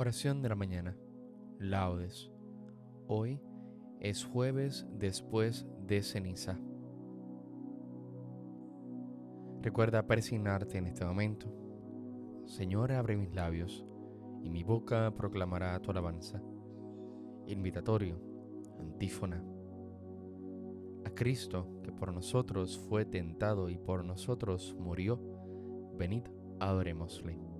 Oración de la mañana. Laudes. Hoy es jueves después de ceniza. Recuerda persignarte en este momento. Señor, abre mis labios y mi boca proclamará tu alabanza. Invitatorio, antífona. A Cristo, que por nosotros fue tentado y por nosotros murió, venid, adorémosle.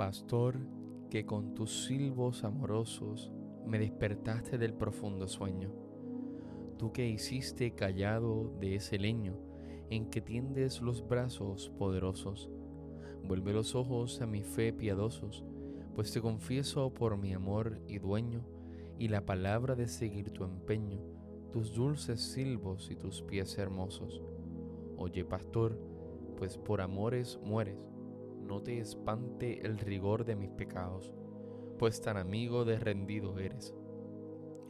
Pastor, que con tus silbos amorosos me despertaste del profundo sueño, tú que hiciste callado de ese leño en que tiendes los brazos poderosos, vuelve los ojos a mi fe piadosos, pues te confieso por mi amor y dueño, y la palabra de seguir tu empeño, tus dulces silbos y tus pies hermosos. Oye, pastor, pues por amores mueres, no te espante el rigor de mis pecados, pues tan amigo de rendido eres.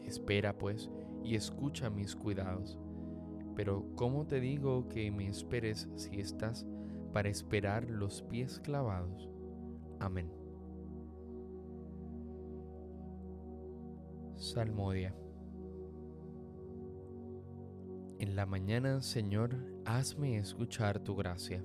Espera, pues, y escucha mis cuidados. Pero ¿cómo te digo que me esperes si estás para esperar los pies clavados? Amén. Salmodia. En la mañana, Señor, hazme escuchar tu gracia.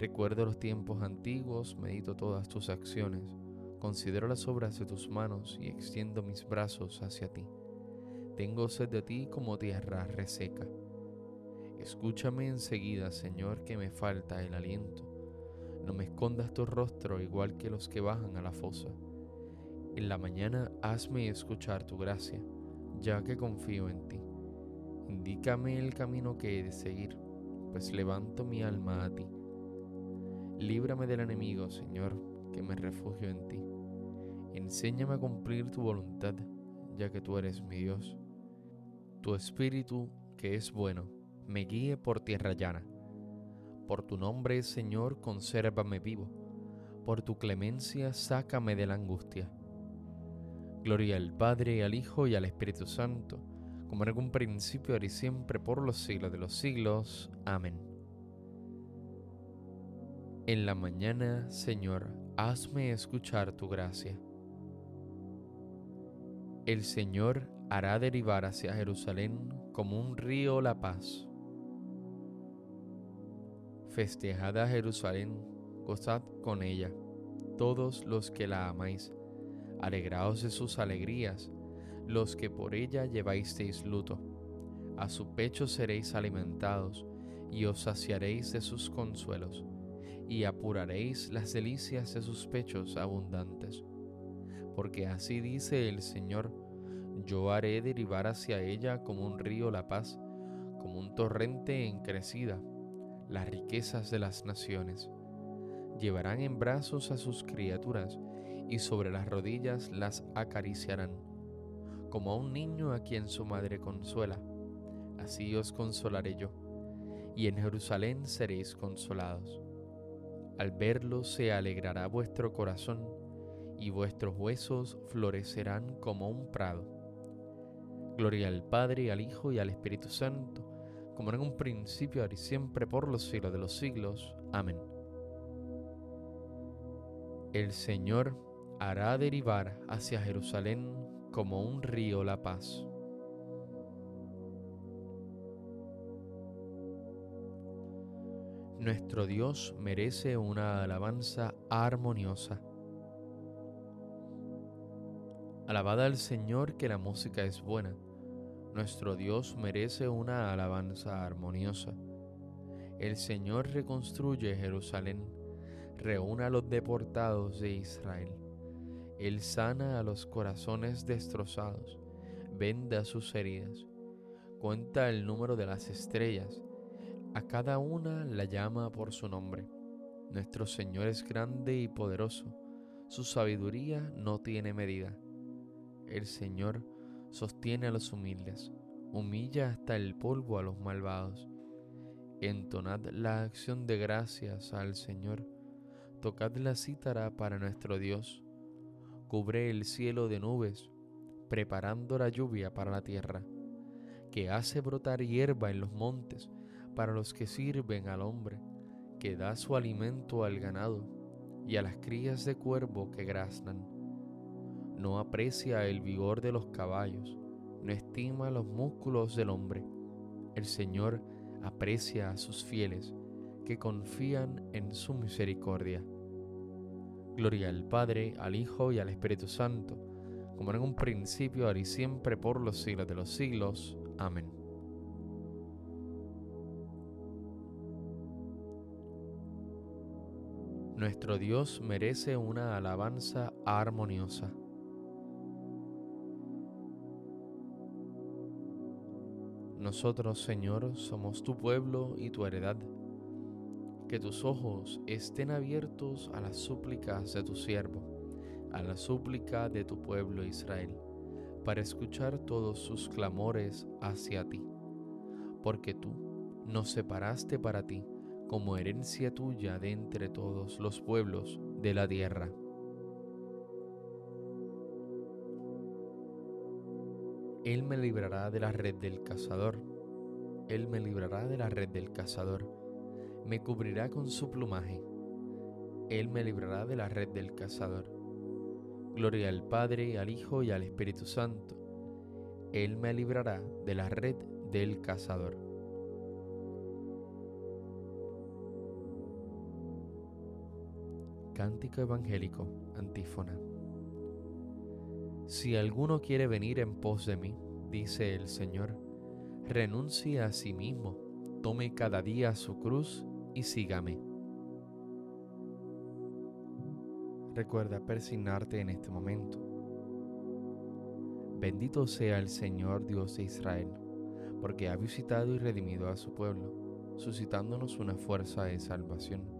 Recuerdo los tiempos antiguos, medito todas tus acciones, considero las obras de tus manos y extiendo mis brazos hacia ti. Tengo sed de ti como tierra reseca. Escúchame enseguida, Señor, que me falta el aliento. No me escondas tu rostro igual que los que bajan a la fosa. En la mañana hazme escuchar tu gracia, ya que confío en ti. Indícame el camino que he de seguir, pues levanto mi alma a ti. Líbrame del enemigo, Señor, que me refugio en ti. Enséñame a cumplir tu voluntad, ya que tú eres mi Dios. Tu espíritu, que es bueno, me guíe por tierra llana. Por tu nombre, Señor, consérvame vivo. Por tu clemencia, sácame de la angustia. Gloria al Padre, al Hijo y al Espíritu Santo como en algún principio, ahora y siempre, por los siglos de los siglos. Amén. En la mañana, Señor, hazme escuchar tu gracia. El Señor hará derivar hacia Jerusalén como un río la paz. Festejad a Jerusalén, gozad con ella, todos los que la amáis, alegraos de sus alegrías los que por ella lleváisteis luto. A su pecho seréis alimentados, y os saciaréis de sus consuelos, y apuraréis las delicias de sus pechos abundantes. Porque así dice el Señor, yo haré derivar hacia ella como un río la paz, como un torrente en crecida, las riquezas de las naciones. Llevarán en brazos a sus criaturas, y sobre las rodillas las acariciarán como a un niño a quien su madre consuela. Así os consolaré yo, y en Jerusalén seréis consolados. Al verlo se alegrará vuestro corazón, y vuestros huesos florecerán como un prado. Gloria al Padre, al Hijo y al Espíritu Santo, como en un principio, ahora y siempre, por los siglos de los siglos. Amén. El Señor hará derivar hacia Jerusalén como un río la paz. Nuestro Dios merece una alabanza armoniosa. Alabada al Señor que la música es buena. Nuestro Dios merece una alabanza armoniosa. El Señor reconstruye Jerusalén, reúna a los deportados de Israel. Él sana a los corazones destrozados, venda sus heridas, cuenta el número de las estrellas, a cada una la llama por su nombre. Nuestro Señor es grande y poderoso, su sabiduría no tiene medida. El Señor sostiene a los humildes, humilla hasta el polvo a los malvados. Entonad la acción de gracias al Señor, tocad la cítara para nuestro Dios cubre el cielo de nubes, preparando la lluvia para la tierra, que hace brotar hierba en los montes para los que sirven al hombre, que da su alimento al ganado y a las crías de cuervo que graznan. No aprecia el vigor de los caballos, no estima los músculos del hombre. El Señor aprecia a sus fieles que confían en su misericordia. Gloria al Padre, al Hijo y al Espíritu Santo, como en un principio, ahora y siempre, por los siglos de los siglos. Amén. Nuestro Dios merece una alabanza armoniosa. Nosotros, Señor, somos tu pueblo y tu heredad que tus ojos estén abiertos a las súplicas de tu siervo, a la súplica de tu pueblo Israel, para escuchar todos sus clamores hacia ti, porque tú nos separaste para ti como herencia tuya de entre todos los pueblos de la tierra. Él me librará de la red del cazador, Él me librará de la red del cazador me cubrirá con su plumaje. Él me librará de la red del cazador. Gloria al Padre, al Hijo y al Espíritu Santo. Él me librará de la red del cazador. Cántico Evangélico, antífona. Si alguno quiere venir en pos de mí, dice el Señor, renuncie a sí mismo, tome cada día su cruz y sígame. Recuerda persignarte en este momento. Bendito sea el Señor Dios de Israel, porque ha visitado y redimido a su pueblo, suscitándonos una fuerza de salvación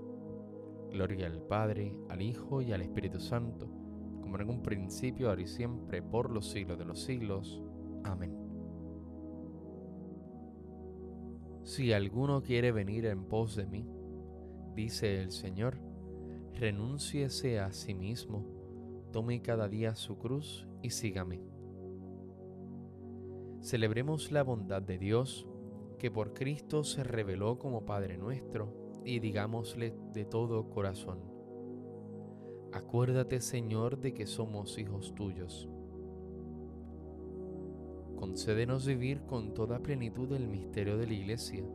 Gloria al Padre, al Hijo y al Espíritu Santo, como en un principio, ahora y siempre, por los siglos de los siglos. Amén. Si alguno quiere venir en pos de mí, dice el Señor, renúnciese a sí mismo tome cada día su cruz y sígame. Celebremos la bondad de Dios, que por Cristo se reveló como Padre nuestro, y digámosle de todo corazón, acuérdate Señor de que somos hijos tuyos. Concédenos vivir con toda plenitud el misterio de la Iglesia,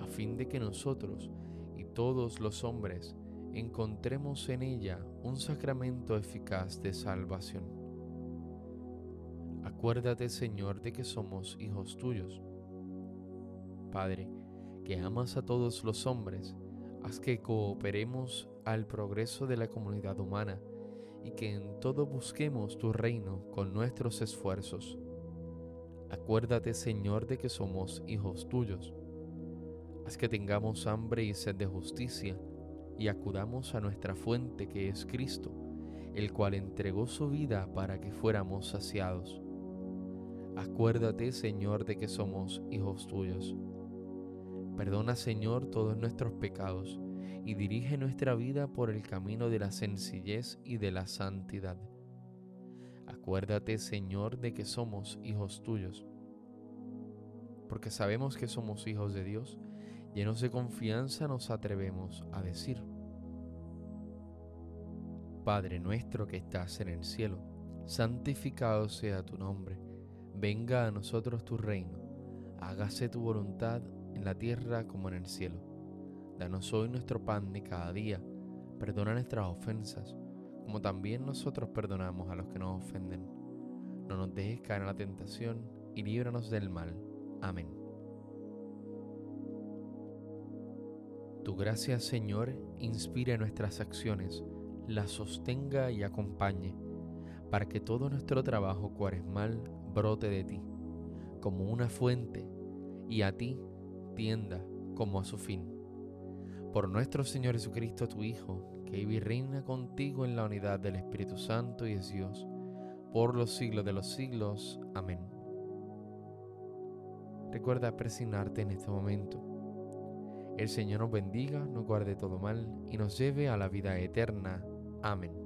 a fin de que nosotros y todos los hombres encontremos en ella un sacramento eficaz de salvación. Acuérdate, Señor, de que somos hijos tuyos. Padre, que amas a todos los hombres, haz que cooperemos al progreso de la comunidad humana y que en todo busquemos tu reino con nuestros esfuerzos. Acuérdate, Señor, de que somos hijos tuyos. Haz que tengamos hambre y sed de justicia y acudamos a nuestra fuente que es Cristo, el cual entregó su vida para que fuéramos saciados. Acuérdate, Señor, de que somos hijos tuyos. Perdona, Señor, todos nuestros pecados y dirige nuestra vida por el camino de la sencillez y de la santidad. Acuérdate, Señor, de que somos hijos tuyos. Porque sabemos que somos hijos de Dios, llenos de confianza nos atrevemos a decir, Padre nuestro que estás en el cielo, santificado sea tu nombre, venga a nosotros tu reino, hágase tu voluntad en la tierra como en el cielo. Danos hoy nuestro pan de cada día, perdona nuestras ofensas, como también nosotros perdonamos a los que nos ofenden. No nos dejes caer en la tentación y líbranos del mal. Amén. Tu gracia, Señor, inspire nuestras acciones la sostenga y acompañe, para que todo nuestro trabajo cuaresmal brote de ti, como una fuente, y a ti tienda como a su fin. Por nuestro Señor Jesucristo, tu Hijo, que vive y reina contigo en la unidad del Espíritu Santo y es Dios, por los siglos de los siglos. Amén. Recuerda presignarte en este momento. El Señor nos bendiga, nos guarde todo mal y nos lleve a la vida eterna. Amén.